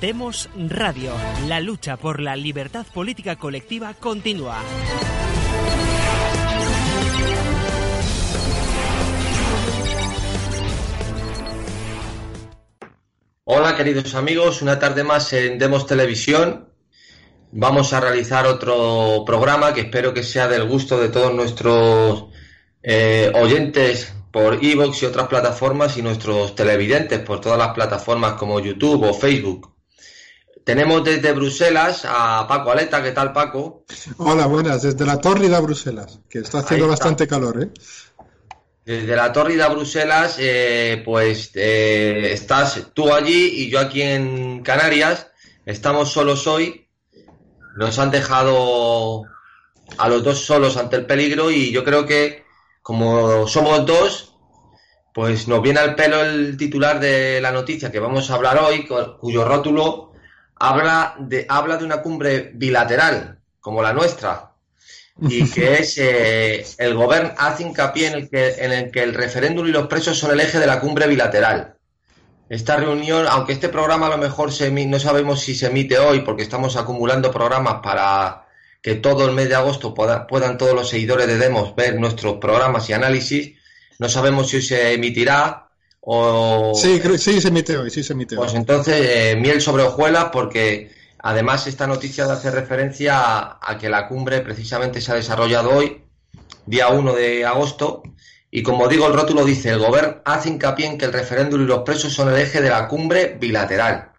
Demos Radio. La lucha por la libertad política colectiva continúa. Hola queridos amigos, una tarde más en Demos Televisión. Vamos a realizar otro programa que espero que sea del gusto de todos nuestros eh, oyentes por Evox y otras plataformas y nuestros televidentes por todas las plataformas como YouTube o Facebook. Tenemos desde Bruselas a Paco Aleta, ¿qué tal Paco? Hola, buenas, desde la Tórrida Bruselas, que está haciendo bastante calor, ¿eh? Desde la Tórrida Bruselas, eh, pues eh, estás tú allí y yo aquí en Canarias. Estamos solos hoy. Nos han dejado a los dos solos ante el peligro y yo creo que como somos dos, pues nos viene al pelo el titular de la noticia que vamos a hablar hoy, cuyo rótulo habla de, habla de una cumbre bilateral, como la nuestra, y que es eh, el gobierno hace hincapié en el, que, en el que el referéndum y los presos son el eje de la cumbre bilateral. Esta reunión, aunque este programa a lo mejor se, no sabemos si se emite hoy porque estamos acumulando programas para que todo el mes de agosto puedan todos los seguidores de Demos ver nuestros programas y análisis. No sabemos si se emitirá o... Sí, sí se emite hoy, sí se emite Pues entonces, eh, miel sobre hojuelas porque además esta noticia hace referencia a, que la cumbre precisamente se ha desarrollado hoy, día 1 de agosto, y como digo, el rótulo dice, el gobierno hace hincapié en que el referéndum y los presos son el eje de la cumbre bilateral.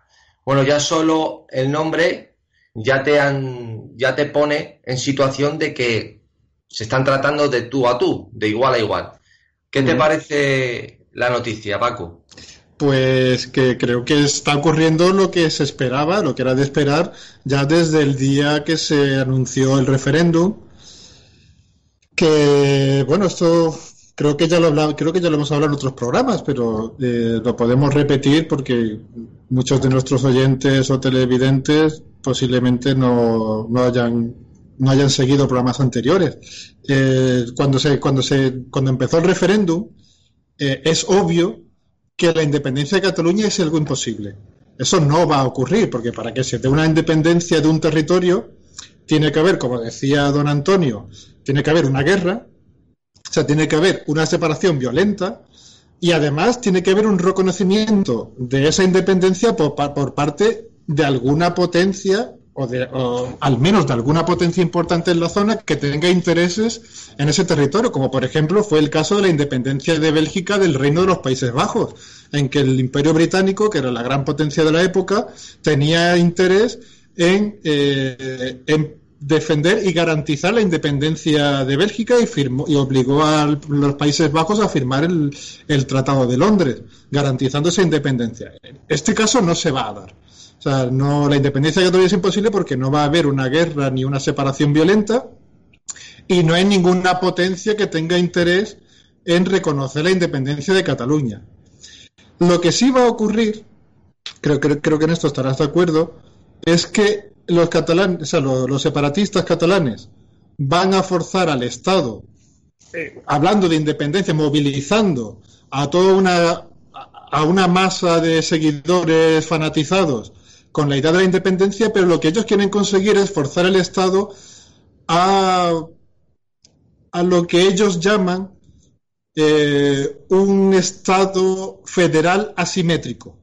Bueno, ya solo el nombre ya te han, ya te pone en situación de que se están tratando de tú a tú, de igual a igual. ¿Qué te parece la noticia, Paco? Pues que creo que está ocurriendo lo que se esperaba, lo que era de esperar, ya desde el día que se anunció el referéndum. Que, bueno, esto creo que ya lo creo que ya lo hemos hablado en otros programas, pero eh, lo podemos repetir porque muchos de nuestros oyentes o televidentes posiblemente no, no hayan no hayan seguido programas anteriores. Eh, cuando se cuando se cuando empezó el referéndum eh, es obvio que la independencia de Cataluña es algo imposible. Eso no va a ocurrir porque para que se dé una independencia de un territorio tiene que haber, como decía don Antonio, tiene que haber una guerra, o sea, tiene que haber una separación violenta y además tiene que haber un reconocimiento de esa independencia por, por parte de alguna potencia o, de, al menos de alguna potencia importante en la zona que tenga intereses en ese territorio, como por ejemplo fue el caso de la independencia de Bélgica del Reino de los Países Bajos, en que el Imperio Británico, que era la gran potencia de la época, tenía interés en, eh, en defender y garantizar la independencia de Bélgica y, firmó, y obligó a los Países Bajos a firmar el, el Tratado de Londres, garantizando esa independencia. Este caso no se va a dar. No, la independencia de Cataluña es imposible porque no va a haber una guerra ni una separación violenta y no hay ninguna potencia que tenga interés en reconocer la independencia de Cataluña. Lo que sí va a ocurrir, creo, creo, creo que en esto estarás de acuerdo, es que los catalanes, los separatistas catalanes van a forzar al Estado, eh, hablando de independencia, movilizando a toda una a una masa de seguidores fanatizados con la idea de la independencia, pero lo que ellos quieren conseguir es forzar al Estado a, a lo que ellos llaman eh, un Estado federal asimétrico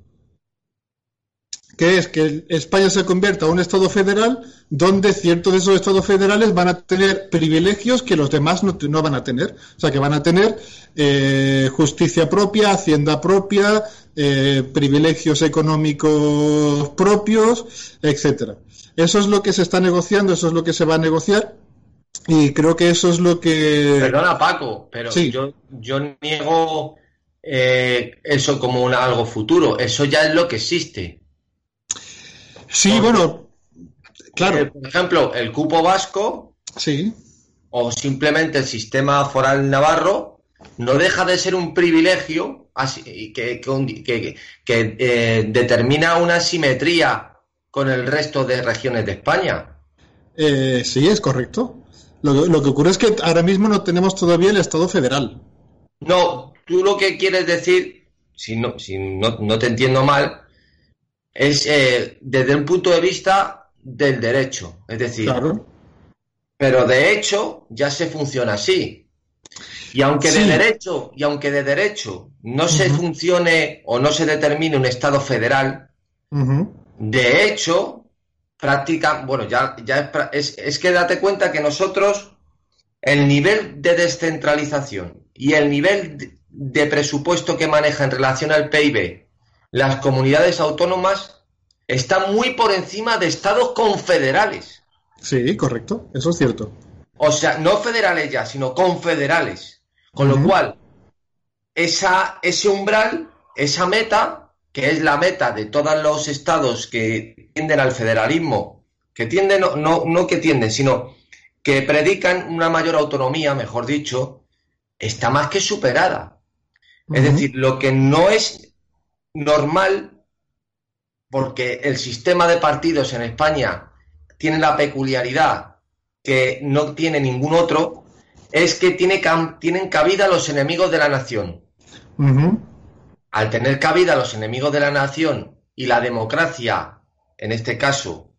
que es que España se convierta en un Estado federal donde ciertos de esos Estados federales van a tener privilegios que los demás no, no van a tener. O sea, que van a tener eh, justicia propia, hacienda propia, eh, privilegios económicos propios, etcétera. Eso es lo que se está negociando, eso es lo que se va a negociar. Y creo que eso es lo que. Perdona, Paco, pero sí. yo, yo niego eh, eso como un, algo futuro. Eso ya es lo que existe. Sí, Porque, bueno, claro. Eh, por ejemplo, el cupo vasco. Sí. O simplemente el sistema foral navarro no deja de ser un privilegio así, que, que, que, que eh, determina una simetría con el resto de regiones de España. Eh, sí, es correcto. Lo, lo, que ocurre es que ahora mismo no tenemos todavía el Estado federal. No, tú lo que quieres decir, si no, si no, no te entiendo mal, es eh, desde un punto de vista del derecho. Es decir, pero de hecho ya se funciona así. Y aunque de derecho, y aunque de derecho no se funcione o no se determine un Estado federal, de hecho, práctica, bueno, ya, ya es, es, que date cuenta que nosotros, el nivel de descentralización y el nivel de presupuesto que maneja en relación al PIB las comunidades autónomas está muy por encima de estados confederales. Sí, correcto, eso es cierto. O sea, no federales ya, sino confederales. Con lo cual, esa, ese umbral, esa meta, que es la meta de todos los estados que tienden al federalismo, que tienden, no, no, que tienden, sino que predican una mayor autonomía, mejor dicho, está más que superada. Es decir, lo que no es normal, porque el sistema de partidos en España tiene la peculiaridad que no tiene ningún otro, es que tiene, tienen cabida los enemigos de la nación. Al tener cabida los enemigos de la nación y la democracia, en este caso,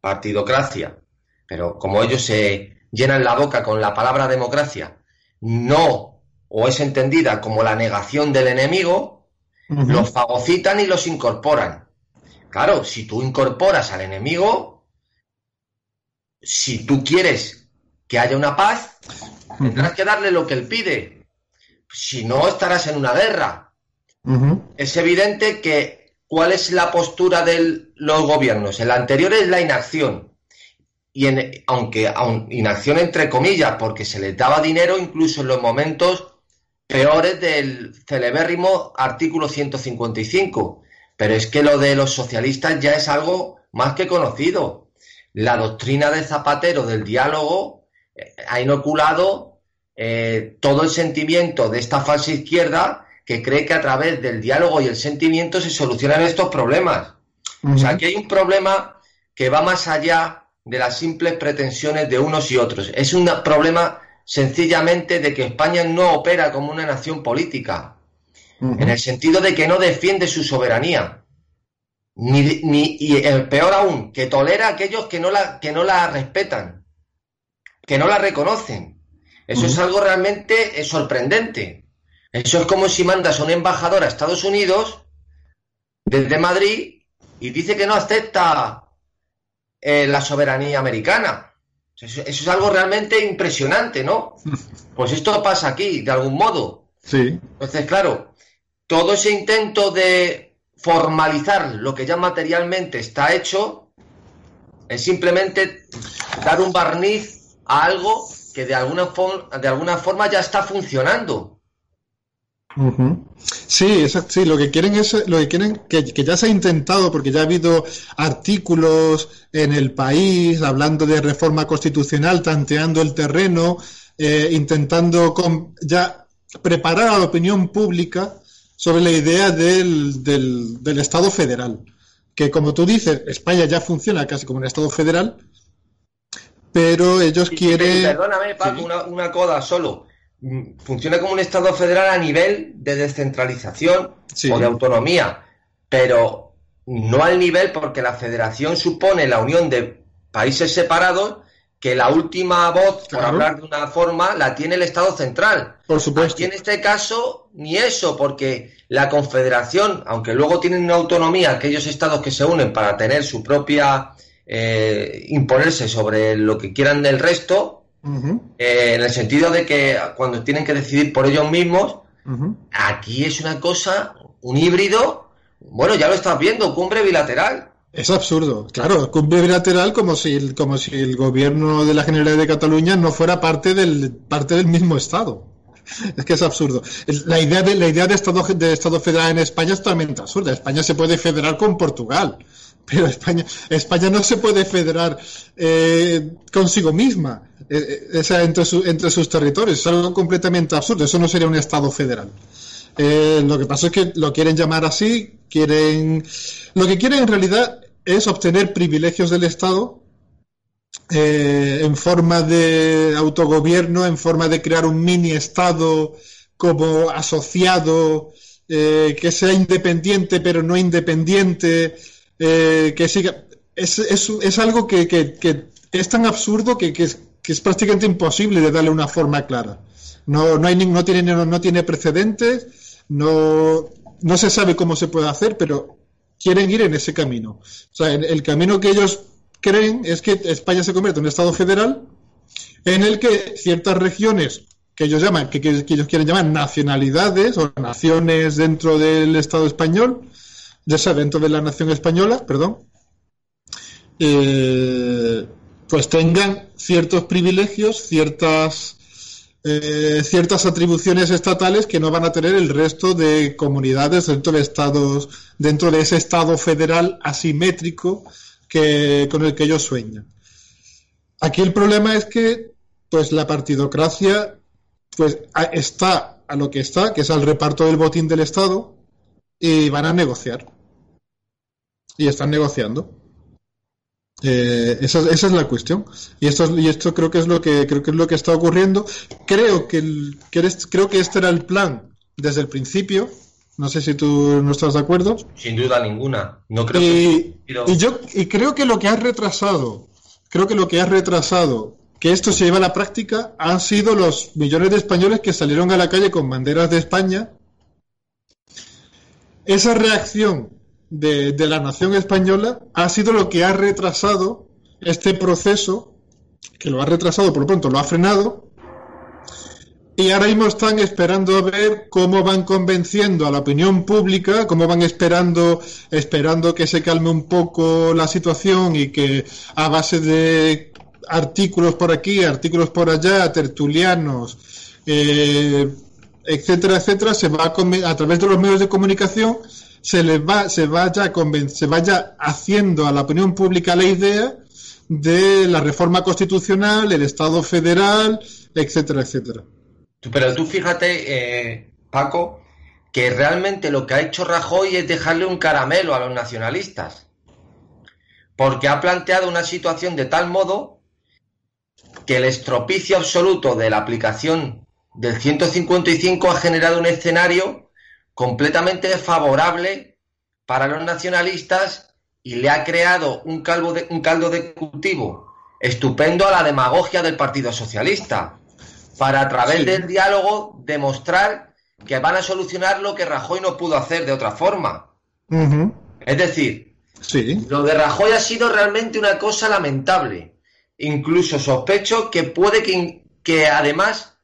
partidocracia, pero como ellos se llenan la boca con la palabra democracia, no o es entendida como la negación del enemigo, los fagocitan y los incorporan. Claro, si tú incorporas al enemigo, si tú quieres que haya una paz, tendrás que darle lo que él pide. Si no, estarás en una guerra. Es evidente que cuál es la postura de los gobiernos. El anterior es la inacción. Y en, aunque inacción entre comillas, porque se les daba dinero incluso en los momentos peores del celebérrimo artículo 155. Pero es que lo de los socialistas ya es algo más que conocido. La doctrina de Zapatero del diálogo eh, ha inoculado eh, todo el sentimiento de esta falsa izquierda que cree que a través del diálogo y el sentimiento se solucionan estos problemas. O sea, que hay un problema que va más allá de las simples pretensiones de unos y otros. Es un problema sencillamente de que España no opera como una nación política, en el sentido de que no defiende su soberanía. Ni, ni, y el peor aún, que tolera a aquellos que no la, que no la respetan, que no la reconocen. Eso es algo realmente eh, sorprendente. Eso es como si mandas a un embajador a Estados Unidos desde Madrid y dice que no acepta eh, la soberanía americana. Eso, es algo realmente impresionante, ¿no? Pues esto pasa aquí, de algún modo. Sí. Entonces, claro, todo ese intento de formalizar lo que ya materialmente está hecho es simplemente dar un barniz a algo que de alguna, de alguna forma ya está funcionando. Sí, sí, lo que quieren es lo que quieren que, ya se ha intentado porque ya ha habido artículos en el país hablando de reforma constitucional, tanteando el terreno, eh, intentando ya preparar a la opinión pública sobre la idea del, del, Estado federal, que como tú dices, España ya funciona casi como un Estado federal, pero ellos quieren... Perdóname, Paco, una, una coda solo Mm, funciona como un Estado federal a nivel de descentralización o de autonomía, pero no al nivel porque la federación supone la unión de países separados que la última voz, por hablar de una forma, la tiene el Estado central. Por supuesto. Aquí en este caso, ni eso, porque la confederación, aunque luego tienen una autonomía aquellos estados que se unen para tener su propia, eh, imponerse sobre lo que quieran del resto, eh, en el sentido de que cuando tienen que decidir por ellos mismos, aquí es una cosa, un híbrido, bueno, ya lo estás viendo, cumbre bilateral. Es absurdo, claro, cumbre bilateral como si, el, como si el gobierno de la Generalidad de Cataluña no fuera parte del, parte del mismo Estado. Es que es absurdo. La idea de, la idea de Estado, de Estado federal en España es totalmente absurda. España se puede federar con Portugal, pero España, España no se puede federar eh, consigo misma. Eh, eh, entre, sus territorios. Es algo completamente absurdo. Eso no sería un Estado federal. Eh, lo que pasa es que lo quieren llamar así, quieren. Lo que quieren en realidad es obtener privilegios del Estado en forma de autogobierno, en forma de crear un mini Estado como asociado, que sea independiente pero no independiente, eh, que siga. Es, es, es algo que, que, que, es tan absurdo que, que es prácticamente imposible de darle una forma clara. No, no, hay, no, tiene, no, no tiene precedentes, no, no se sabe cómo se puede hacer, pero quieren ir en ese camino. O sea, el, el camino que ellos creen es que España se convierte en un Estado federal en el que ciertas regiones que ellos llaman, que, que, ellos quieren llamar nacionalidades o naciones dentro del Estado español, ya dentro de la nación española, perdón, eh, pues tengan ciertos privilegios, ciertas eh, ciertas atribuciones estatales que no van a tener el resto de comunidades dentro de estados, dentro de ese estado federal asimétrico que, con el que ellos sueñan. Aquí el problema es que pues la partidocracia pues está a lo que está, que es al reparto del botín del Estado, y van a negociar. Y están negociando. Eh, esa, esa, es la cuestión. Y esto, y esto creo que es lo que creo que es lo que está ocurriendo. Creo que, el, que eres, creo que este era el plan desde el principio. No sé si tú no estás de acuerdo. Sin duda ninguna. No creo y, que... pero... y yo y creo que lo que ha retrasado, creo que lo que ha retrasado que esto se lleva a la práctica han sido los millones de españoles que salieron a la calle con banderas de España. Esa reacción de, la nación española ha sido lo que ha retrasado este proceso, que lo ha retrasado, por lo pronto lo ha frenado, y ahora mismo están esperando a ver cómo van convenciendo a la opinión pública, cómo van esperando, esperando que se calme un poco la situación y que a base de artículos por aquí, artículos por allá, tertulianos, eh, etcétera, etcétera, se va a, a, través de los medios de comunicación se les va, se vaya, se vaya haciendo a la opinión pública la idea de la reforma constitucional, el Estado federal, etcétera, etcétera. Pero tú fíjate, eh, Paco, que realmente lo que ha hecho Rajoy es dejarle un caramelo a los nacionalistas. Porque ha planteado una situación de tal modo que el estropicio absoluto de la aplicación del 155 ha generado un escenario completamente favorable para los nacionalistas y le ha creado un, calvo de, un caldo de cultivo estupendo a la demagogia del Partido Socialista para a través sí. del diálogo demostrar que van a solucionar lo que Rajoy no pudo hacer de otra forma. Uh -huh. Es decir, sí. lo de Rajoy ha sido realmente una cosa lamentable. Incluso sospecho que puede que, que además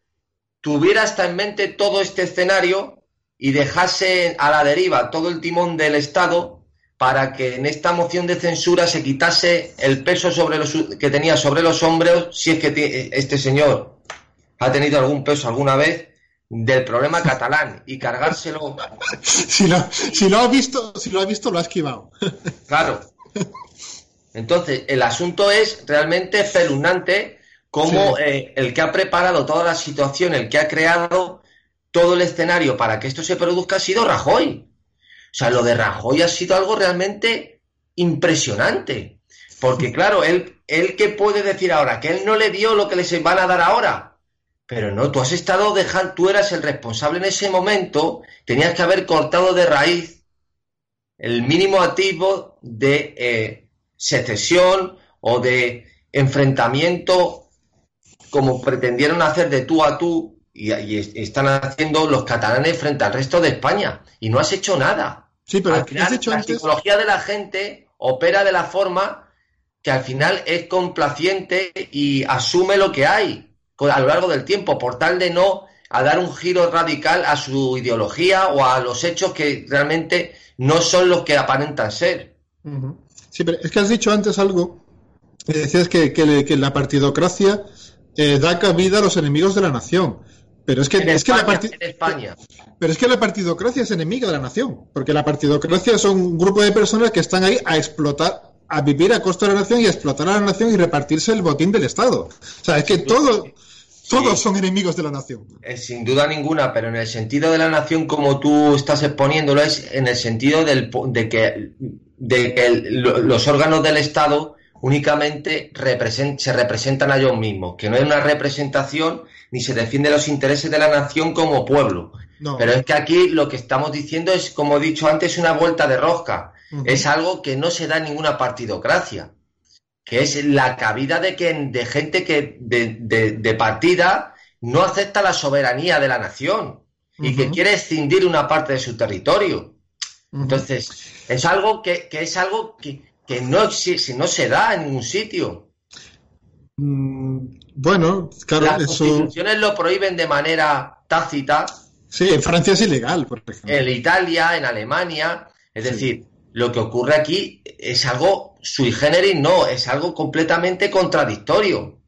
tuviera hasta en mente todo este escenario y dejase a la deriva todo el timón del Estado para que en esta moción de censura se quitase el peso sobre los, que tenía sobre los hombros si es que este señor ha tenido algún peso alguna vez del problema catalán y cargárselo. Si lo, si lo ha visto, si lo ha visto, lo ha esquivado. Claro. Entonces, el asunto es realmente espeluznante como sí. eh, el que ha preparado toda la situación, el que ha creado todo el escenario para que esto se produzca ha sido Rajoy. O sea, lo de Rajoy ha sido algo realmente impresionante. Porque, claro, él, él que puede decir ahora que él no le dio lo que les van a dar ahora. Pero no, tú has estado dejando, tú eras el responsable en ese momento, tenías que haber cortado de raíz el mínimo activo de eh, secesión o de enfrentamiento como pretendieron hacer de tú a tú y, y, están haciendo los catalanes frente al resto de España y no has hecho nada. Sí, pero al final, has hecho la antes... psicología de la gente opera de la forma que al final es complaciente y asume lo que hay a lo largo del tiempo, por tal de no a dar un giro radical a su ideología o a los hechos que realmente no son los que aparentan ser. Sí, pero es que has dicho antes algo, decías que, que, que la partidocracia eh, da cabida a los enemigos de la nación. Pero es que, en es España, que la en España. Pero es que la partidocracia es enemiga de la nación, porque la partidocracia son un grupo de personas que están ahí a explotar, a vivir a costa de la nación y a explotar a la nación y repartirse el botín del Estado. O sea, es que todo, todos son enemigos de la nación. Eh, sin duda ninguna, pero en el sentido de la nación, como tú estás exponiéndolo, es en el sentido del, de que, de que el, los órganos del Estado únicamente represent, se representan a ellos mismos, que no hay una representación ni se defiende los intereses de la nación como pueblo. Pero es que aquí lo que estamos diciendo es, como he dicho antes, una vuelta de rosca. Es algo que no se da en ninguna partidocracia, que es la cabida de, que, de gente que de, partida no acepta la soberanía de la nación y que quiere escindir una parte de su territorio. Entonces, es algo que, es algo que, no, no se da en ningún sitio. Mm, bueno, claro, Las constituciones lo prohíben de manera tácita. Sí, en Francia es ilegal, por ejemplo. En Italia, en Alemania. Es decir, lo que ocurre aquí es algo sui generis, no, es algo completamente contradictorio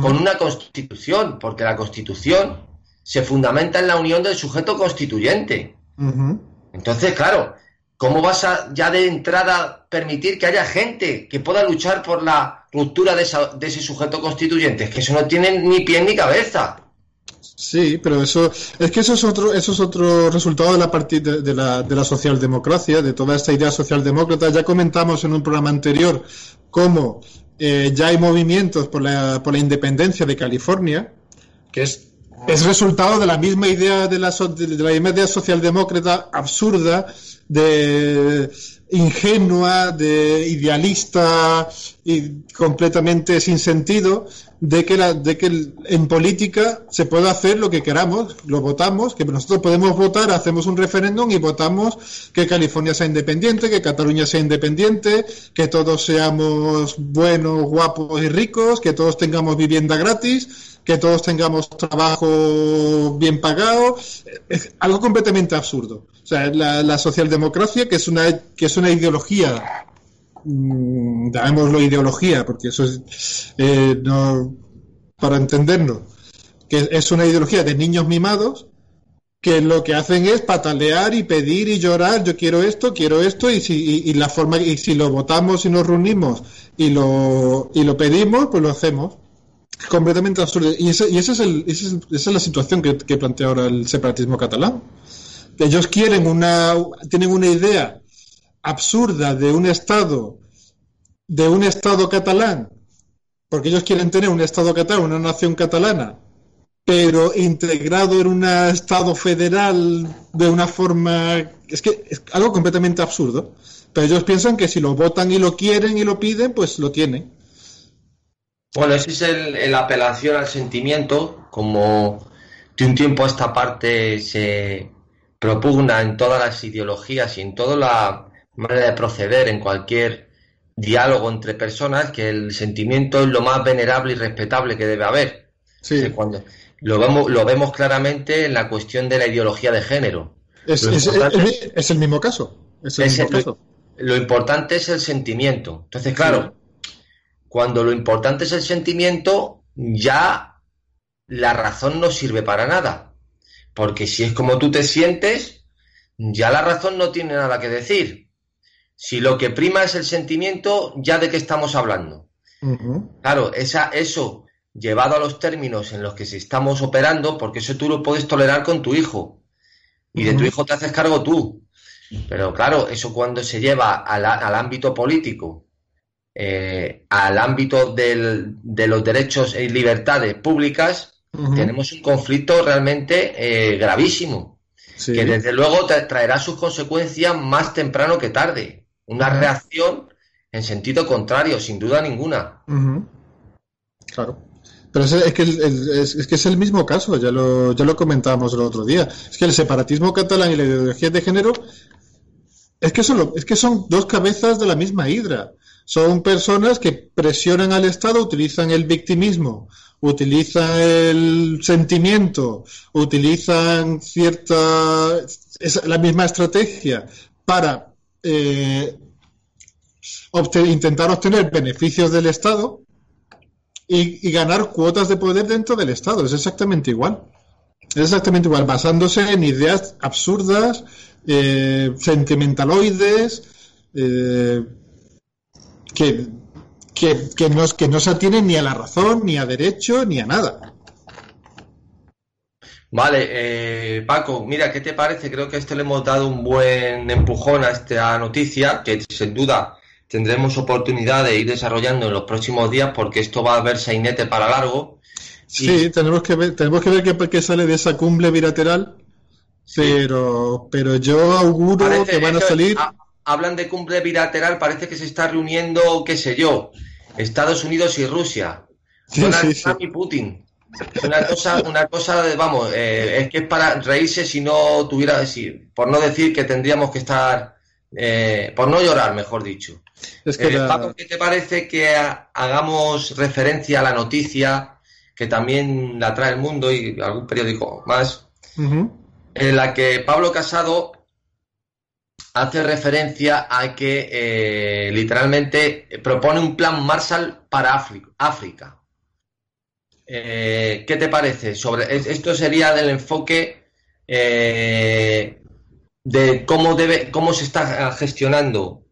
con una constitución, porque la constitución se fundamenta en la unión del sujeto constituyente. Entonces, claro, ¿cómo vas a ya de entrada permitir que haya gente que pueda luchar por la ruptura de, de ese sujeto constituyente? Es que eso no tiene ni pie ni cabeza. Sí, pero eso es que eso es otro eso es otro resultado de la partida de, la, de la socialdemocracia, de toda esta idea socialdemócrata. Ya comentamos en un programa anterior cómo eh, ya hay movimientos por la, por la independencia de California, que es es resultado de la misma idea de la, de la idea socialdemócrata absurda de ingenua, de idealista y completamente sin sentido de que, la, de que en política se puede hacer lo que queramos, lo votamos, que nosotros podemos votar, hacemos un referéndum y votamos que California sea independiente, que Cataluña sea independiente, que todos seamos buenos, guapos y ricos, que todos tengamos vivienda gratis, que todos tengamos trabajo bien pagado, es algo completamente absurdo. O sea, la, socialdemocracia, que es una, que es una ideología, mmm, llamémoslo ideología, porque eso es, eh, no, para entendernos, que es una ideología de niños mimados, que lo que hacen es patalear y pedir y llorar, yo quiero esto, quiero esto, y si, y, la forma, y si lo votamos y nos reunimos y lo, y lo pedimos, pues lo hacemos. Completamente absurdo. Y, ese, y ese es el, esa es la situación que, que plantea ahora el separatismo catalán ellos quieren una, tienen una idea absurda de un Estado, de un Estado catalán, porque ellos quieren tener un Estado catalán, una nación catalana, pero integrado en un Estado federal de una forma... Es que es algo completamente absurdo. Pero ellos piensan que si lo votan y lo quieren y lo piden, pues lo tienen. Bueno, esa es el, la apelación al sentimiento, como de un tiempo a esta parte se, propugna en todas las ideologías y en toda la manera de proceder en cualquier diálogo entre personas que el sentimiento es lo más venerable y respetable que debe haber. Sí. Cuando lo vemos, lo vemos claramente en la cuestión de la ideología de género. Es, el mismo caso. Lo importante es el sentimiento. Entonces, claro, cuando lo importante es el sentimiento, ya la razón no sirve para nada. Porque si es como tú te sientes, ya la razón no tiene nada que decir. Si lo que prima es el sentimiento, ya de qué estamos hablando. Claro, esa, eso llevado a los términos en los que se estamos operando, porque eso tú lo puedes tolerar con tu hijo. Y de tu hijo te haces cargo tú. Pero claro, eso cuando se lleva al, ámbito político, eh, al ámbito de los derechos y libertades públicas, tenemos un conflicto realmente eh, gravísimo, que desde luego traerá sus consecuencias más temprano que tarde. Una reacción en sentido contrario, sin duda ninguna. Claro. Pero es, que es, que es el mismo caso, ya lo, ya lo comentábamos el otro día. Es que el separatismo catalán y la ideología de género es que, son, es que son dos cabezas de la misma hidra. Son personas que presionan al Estado, utilizan el victimismo utilizan el sentimiento, utilizan cierta, la misma estrategia para eh, intentar obtener beneficios del Estado y, ganar cuotas de poder dentro del Estado. Es exactamente igual. Es exactamente igual, basándose en ideas absurdas, eh, sentimentaloides, eh, que que, que, no, que no se atienen ni a la razón, ni a derecho, ni a nada. Vale, eh, Paco, mira, ¿qué te parece? Creo que a este le hemos dado un buen empujón a esta noticia, que sin duda tendremos oportunidad de ir desarrollando en los próximos días, porque esto va a haber sainete para largo. Sí, tenemos que ver, tenemos que ver qué, qué, sale de esa cumbre bilateral pero, pero yo auguro que van a salir. Hablan de cumbre bilateral, parece que se está reuniendo, qué sé yo, Estados Unidos y Rusia. Donald Trump y Putin. Una cosa, una cosa, vamos, eh, es que es para reírse si no tuviera, si, por no decir que tendríamos que estar, eh, por no llorar, mejor dicho. Es que eh, ¿qué te parece que hagamos referencia a la noticia que también la trae el mundo y algún periódico más, en la que Pablo Casado hace referencia a que literalmente propone un plan Marshall para África. Eh, ¿Qué te parece? Sobre esto sería del enfoque eh, de cómo debe, cómo se está gestionando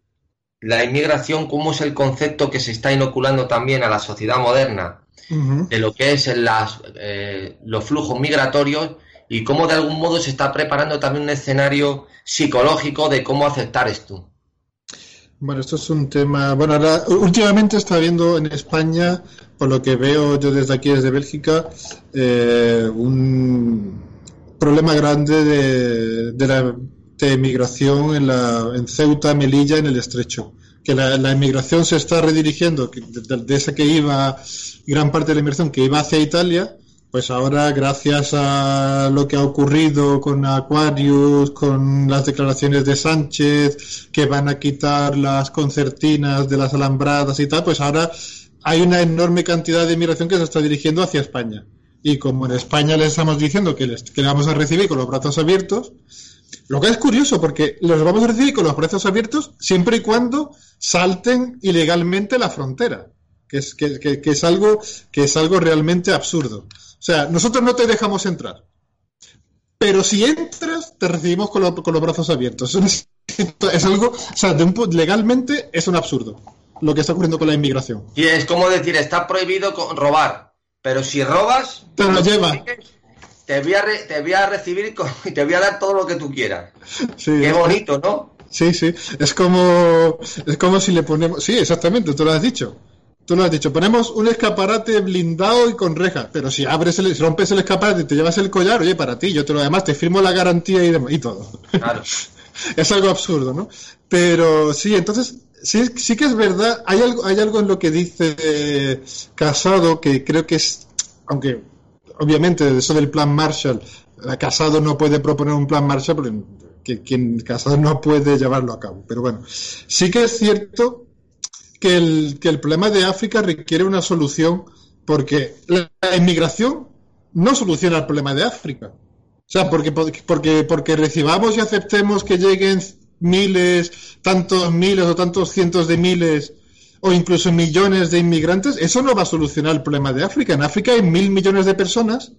la inmigración, cómo es el concepto que se está inoculando también a la sociedad moderna de lo que es las, eh, los flujos migratorios y cómo de algún modo se está preparando también un escenario psicológico de cómo aceptar esto. Bueno, esto es un tema. Bueno, ahora, últimamente está habiendo en España, por lo que veo yo desde aquí, desde Bélgica, eh, un problema grande de, de la inmigración en, la, en Ceuta, Melilla, en el Estrecho. Que la, la inmigración se está redirigiendo, de, de, esa que iba, gran parte de la inmigración que iba hacia Italia, pues ahora, gracias a lo que ha ocurrido con Aquarius, con las declaraciones de Sánchez, que van a quitar las concertinas de las alambradas y tal, pues ahora hay una enorme cantidad de inmigración que se está dirigiendo hacia España. Y como en España les estamos diciendo que les que vamos a recibir con los brazos abiertos, lo que es curioso, porque los vamos a recibir con los brazos abiertos siempre y cuando salten ilegalmente la frontera, que es, que, que es, algo, que es algo realmente absurdo. O sea, nosotros no te dejamos entrar. Pero si entras, te recibimos con, los brazos abiertos. Es, algo, o sea, legalmente es un absurdo lo que está ocurriendo con la inmigración. Y es como decir, está prohibido robar, pero si robas... Te lo llevas. Te voy, a te voy a recibir y te voy a dar todo lo que tú quieras. Qué bonito, ¿no? Sí, sí. Es como, es como si le ponemos... Sí, exactamente, tú lo has dicho. Tú lo has dicho, ponemos un escaparate blindado y con reja, pero si abres el, rompes el escaparate y te llevas el collar, oye, para ti, yo te lo además te firmo la garantía y, y todo. Claro. es algo absurdo, ¿no? Pero sí, entonces, sí, sí que es verdad, hay algo, hay algo en lo que dice eh, Casado que creo que es, aunque obviamente eso del plan Marshall, Casado no puede proponer un plan Marshall, porque que, quien Casado no puede llevarlo a cabo. Pero bueno, sí que es cierto que el, que el problema de África requiere una solución porque la inmigración no soluciona el problema de África. O sea, porque, porque, porque recibamos y aceptemos que lleguen miles, tantos miles o tantos cientos de miles o incluso millones de inmigrantes, eso no va a solucionar el problema de África. En África hay mil millones de personas.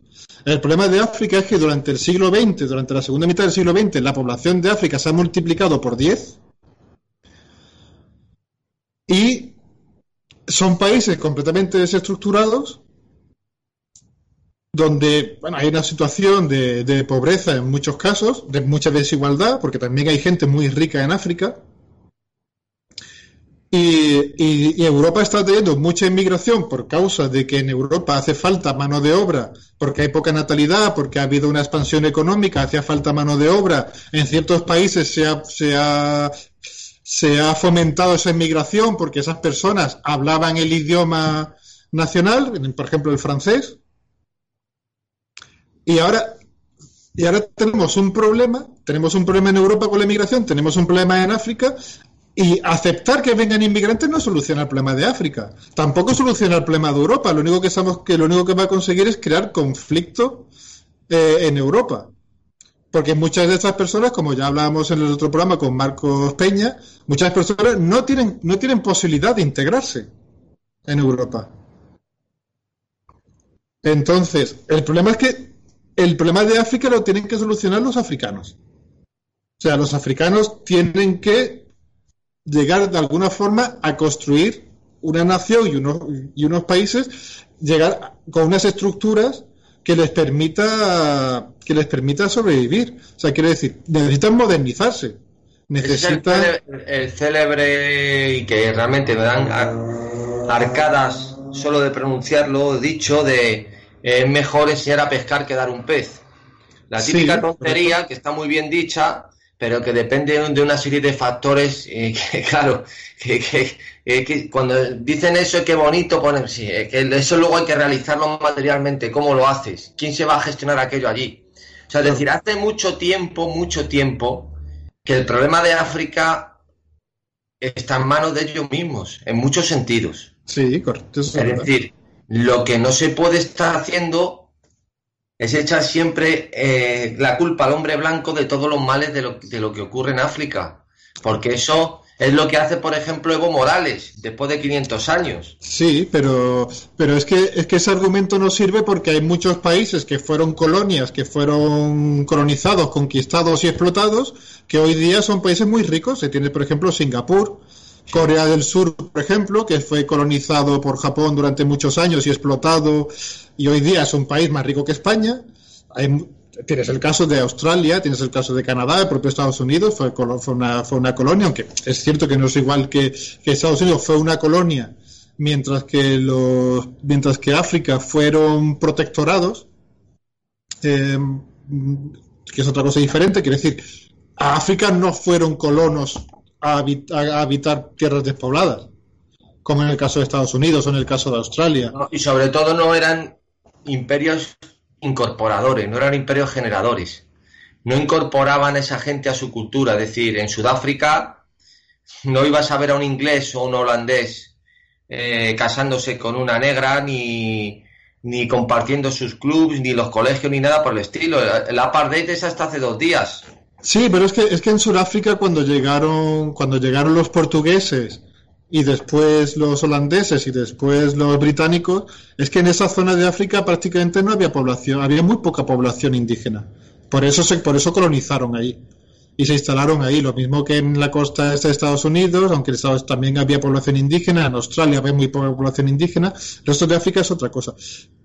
El problema de África es que durante el siglo XX, durante la segunda mitad del siglo XX, la población de África se ha multiplicado por 10 y son países completamente desestructurados donde bueno, hay una situación de, pobreza en muchos casos, de mucha desigualdad, porque también hay gente muy rica en África. Y, Europa está teniendo mucha inmigración por causa de que en Europa hace falta mano de obra, porque hay poca natalidad, porque ha habido una expansión económica, hacía falta mano de obra. En ciertos países se se ha se ha fomentado esa inmigración porque esas personas hablaban el idioma nacional, por ejemplo el francés, y ahora, y ahora tenemos un problema, tenemos un problema en Europa con la inmigración, tenemos un problema en África, y aceptar que vengan inmigrantes no soluciona el problema de África, tampoco soluciona el problema de Europa, lo único que sabemos que lo único que va a conseguir es crear conflicto eh, en Europa. Porque muchas de estas personas, como ya hablábamos en el otro programa con Marcos Peña, muchas personas no tienen, no tienen posibilidad de integrarse en Europa. Entonces, el problema es que el problema de África lo tienen que solucionar los africanos. O sea, los africanos tienen que llegar de alguna forma a construir una nación y unos, y unos países, llegar con unas estructuras que les permita que les permita sobrevivir. O sea, quiere decir, necesitan modernizarse. Necesitan... el, célebre, y que realmente me dan arcadas solo de pronunciarlo, dicho de es mejor enseñar a pescar que dar un pez. La típica tontería que está muy bien dicha, pero que depende de una serie de factores eh, que, claro, que, que, cuando dicen eso, qué bonito ponen, sí, que eso luego hay que realizarlo materialmente, ¿cómo lo haces? ¿Quién se va a gestionar aquello allí? O sea, es decir, hace mucho tiempo, mucho tiempo, que el problema de África está en manos de ellos mismos, en muchos sentidos. Sí, correcto. Es decir, lo que no se puede estar haciendo es echar siempre eh, la culpa al hombre blanco de todos los males de lo, de lo que ocurre en África. Porque eso es lo que hace, por ejemplo, Evo Morales, después de 500 años. Sí, pero, pero es, que, es que ese argumento no sirve porque hay muchos países que fueron colonias, que fueron colonizados, conquistados y explotados, que hoy día son países muy ricos. Se tiene, por ejemplo, Singapur, Corea del Sur, por ejemplo, que fue colonizado por Japón durante muchos años y explotado, y hoy día es un país más rico que España. Hay, tienes el caso de Australia, tienes el caso de Canadá, el propio Estados Unidos fue, fue, una, fue una colonia, aunque es cierto que no es igual que, Estados Unidos, fue una colonia, mientras que, los, mientras que África fueron protectorados, eh, que es otra cosa diferente, quiere decir, a África no fueron colonos a, habitar tierras despobladas, como en el caso de Estados Unidos o en el caso de Australia. y sobre todo no eran imperios incorporadores, no eran imperios generadores. No incorporaban a esa gente a su cultura. Es decir, en Sudáfrica no ibas a ver a un inglés o un holandés eh, casándose con una negra, ni, ni compartiendo sus clubs, ni los colegios, ni nada por el estilo. El apartheid es hasta hace dos días. Sí, pero es que, es que en Sudáfrica cuando llegaron, cuando llegaron los portugueses y después los holandeses y después los británicos, es que en esa zona de África prácticamente no había población, había muy poca población indígena. Por eso se, por eso colonizaron ahí y se instalaron ahí. Lo mismo que en la costa este de Estados Unidos, aunque en Estados también había población indígena, en Australia había muy poca población indígena, el resto de África es otra cosa.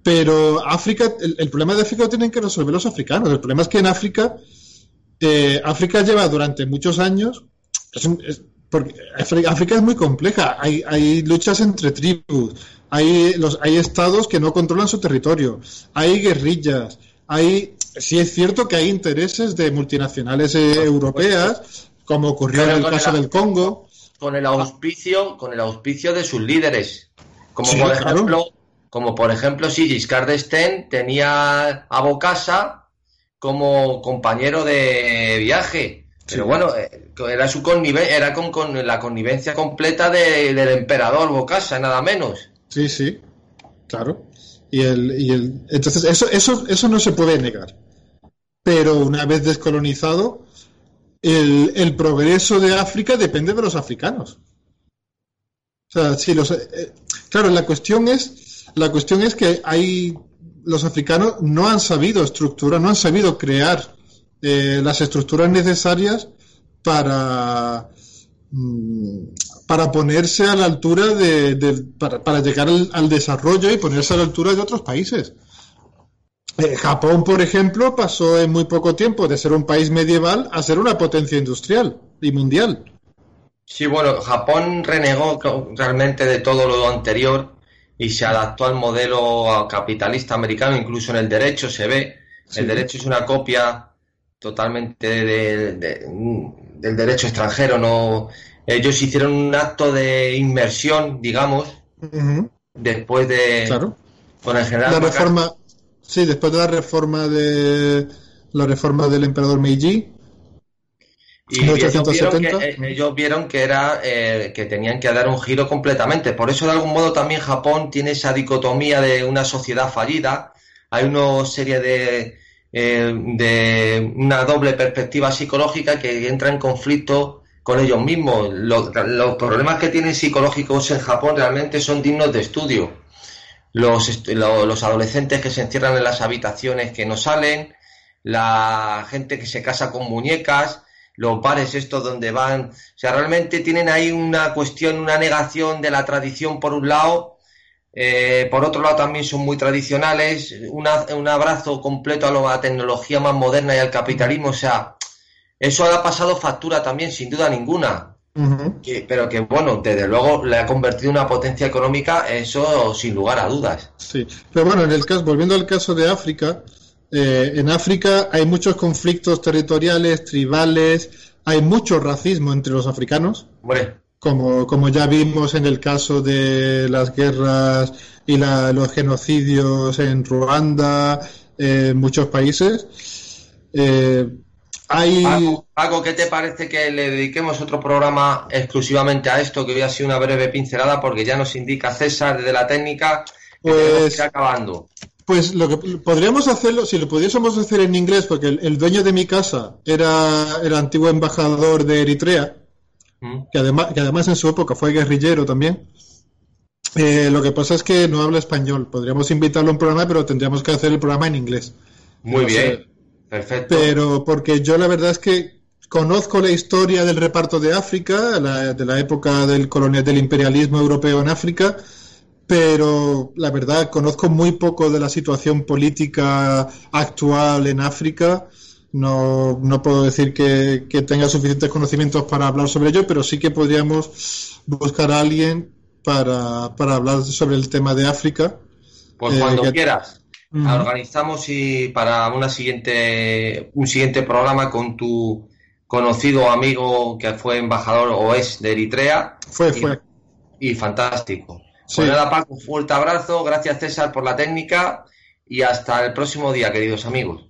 Pero África, el, problema de África lo tienen que resolver los africanos. El problema es que en África, eh, África lleva durante muchos años, porque África es muy compleja, hay, hay luchas entre tribus, hay, los, hay estados que no controlan su territorio, hay guerrillas, hay, sí es cierto que hay intereses de multinacionales eh, europeas, como ocurrió en el caso del Congo. Con el auspicio, con el auspicio de sus líderes. Como por ejemplo, como por ejemplo, si Giscard d'Estaing tenía a Bocasa como compañero de viaje pero bueno, eh, era su era con, la connivencia completa del emperador Bocasa, nada menos. Sí, sí, claro. Y el, y el, entonces eso, eso, eso no se puede negar. Pero una vez descolonizado, el, el progreso de África depende de los africanos. O sea, si los, eh, claro, la cuestión es, la cuestión es que hay, los africanos no han sabido estructurar, no han sabido crear eh, las estructuras necesarias para, mm, para ponerse a la altura de, para, llegar al, desarrollo y ponerse a la altura de otros países. Eh, Japón, por ejemplo, pasó en muy poco tiempo de ser un país medieval a ser una potencia industrial y mundial. Sí, bueno, Japón renegó realmente de todo lo anterior y se adaptó al modelo capitalista americano, incluso en el derecho se ve. El derecho es una copia totalmente del derecho extranjero. No, ellos hicieron un acto de inmersión, digamos, después de claro. con el general. La reforma, sí, después de la reforma de la reforma del emperador Meiji. Y ellos vieron, que, eh, ellos vieron que era eh, que tenían que dar un giro completamente. Por eso, de algún modo, también Japón tiene esa dicotomía de una sociedad fallida. Hay una serie de, eh, de una doble perspectiva psicológica que entra en conflicto con ellos mismos. Los, problemas que tienen psicológicos en Japón realmente son dignos de estudio. Los, los adolescentes que se encierran en las habitaciones que no salen, la gente que se casa con muñecas, los bares estos donde van, o sea, realmente tienen ahí una cuestión, una negación de la tradición por un lado eh, por otro lado, también son muy tradicionales. un abrazo completo a la tecnología más moderna y al capitalismo. O sea, eso ha pasado factura también, sin duda ninguna. pero que, bueno, desde luego le ha convertido en una potencia económica, eso sin lugar a dudas. Sí, pero bueno, en el caso, volviendo al caso de África, Eh, en África hay muchos conflictos territoriales, tribales, hay mucho racismo entre los africanos. Como, como ya vimos en el caso de las guerras y los genocidios en Ruanda, en muchos países. Eh, hay... Paco, ¿qué te parece que le dediquemos otro programa exclusivamente a esto, que hoy ha sido una breve pincelada, porque ya nos indica César desde la técnica que pues, acabando? Pues lo que podríamos hacerlo, si lo pudiésemos hacer en inglés, porque el, dueño de mi casa era el antiguo embajador de Eritrea, mm. que, además, que además en su época fue guerrillero también. Eh, lo que pasa es que no habla español. Podríamos invitarlo a un programa, pero tendríamos que hacer el programa en inglés. Muy bien, perfecto. Pero porque yo la verdad es que conozco la historia del reparto de África, de la época del colonial, del imperialismo europeo en África, pero la verdad conozco muy poco de la situación política actual en África. No, no puedo decir que, que tenga suficientes conocimientos para hablar sobre ello, pero sí que podríamos buscar a alguien para, hablar sobre el tema de África. Pues cuando eh, quieras. Organizamos y para una siguiente, un siguiente programa con tu conocido amigo que fue embajador o es de Eritrea. Fue, fue. Y fantástico. Pues nada, Paco, un fuerte abrazo. Gracias, César, por la técnica. Y hasta el próximo día, queridos amigos.